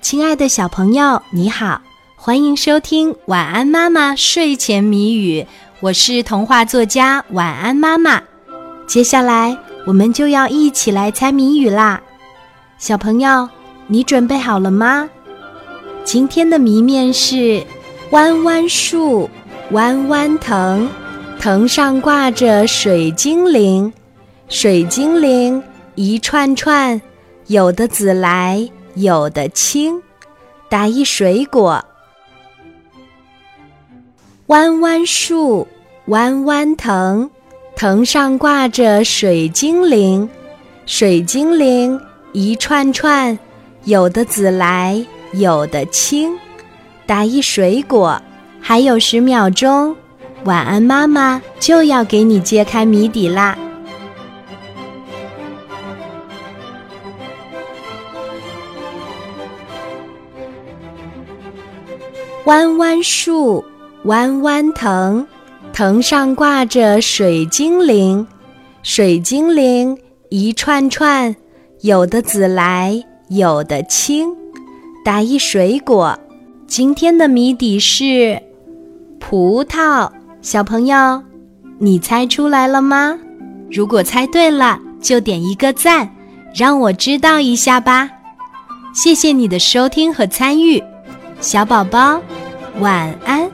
亲爱的小朋友，你好，欢迎收听《晚安妈妈睡前谜语》，我是童话作家晚安妈妈。接下来我们就要一起来猜谜语啦，小朋友，你准备好了吗？今天的谜面是：弯弯树，弯弯藤，藤上挂着水精灵，水精灵一串串，有的紫来。有的青，打一水果。弯弯树，弯弯藤，藤上挂着水精灵，水精灵一串串，有的紫来，有的青，打一水果。还有十秒钟，晚安妈妈就要给你揭开谜底啦。弯弯树，弯弯藤，藤上挂着水精灵，水精灵一串串，有的紫来，有的青，打一水果。今天的谜底是葡萄。小朋友，你猜出来了吗？如果猜对了，就点一个赞，让我知道一下吧。谢谢你的收听和参与。小宝宝，晚安。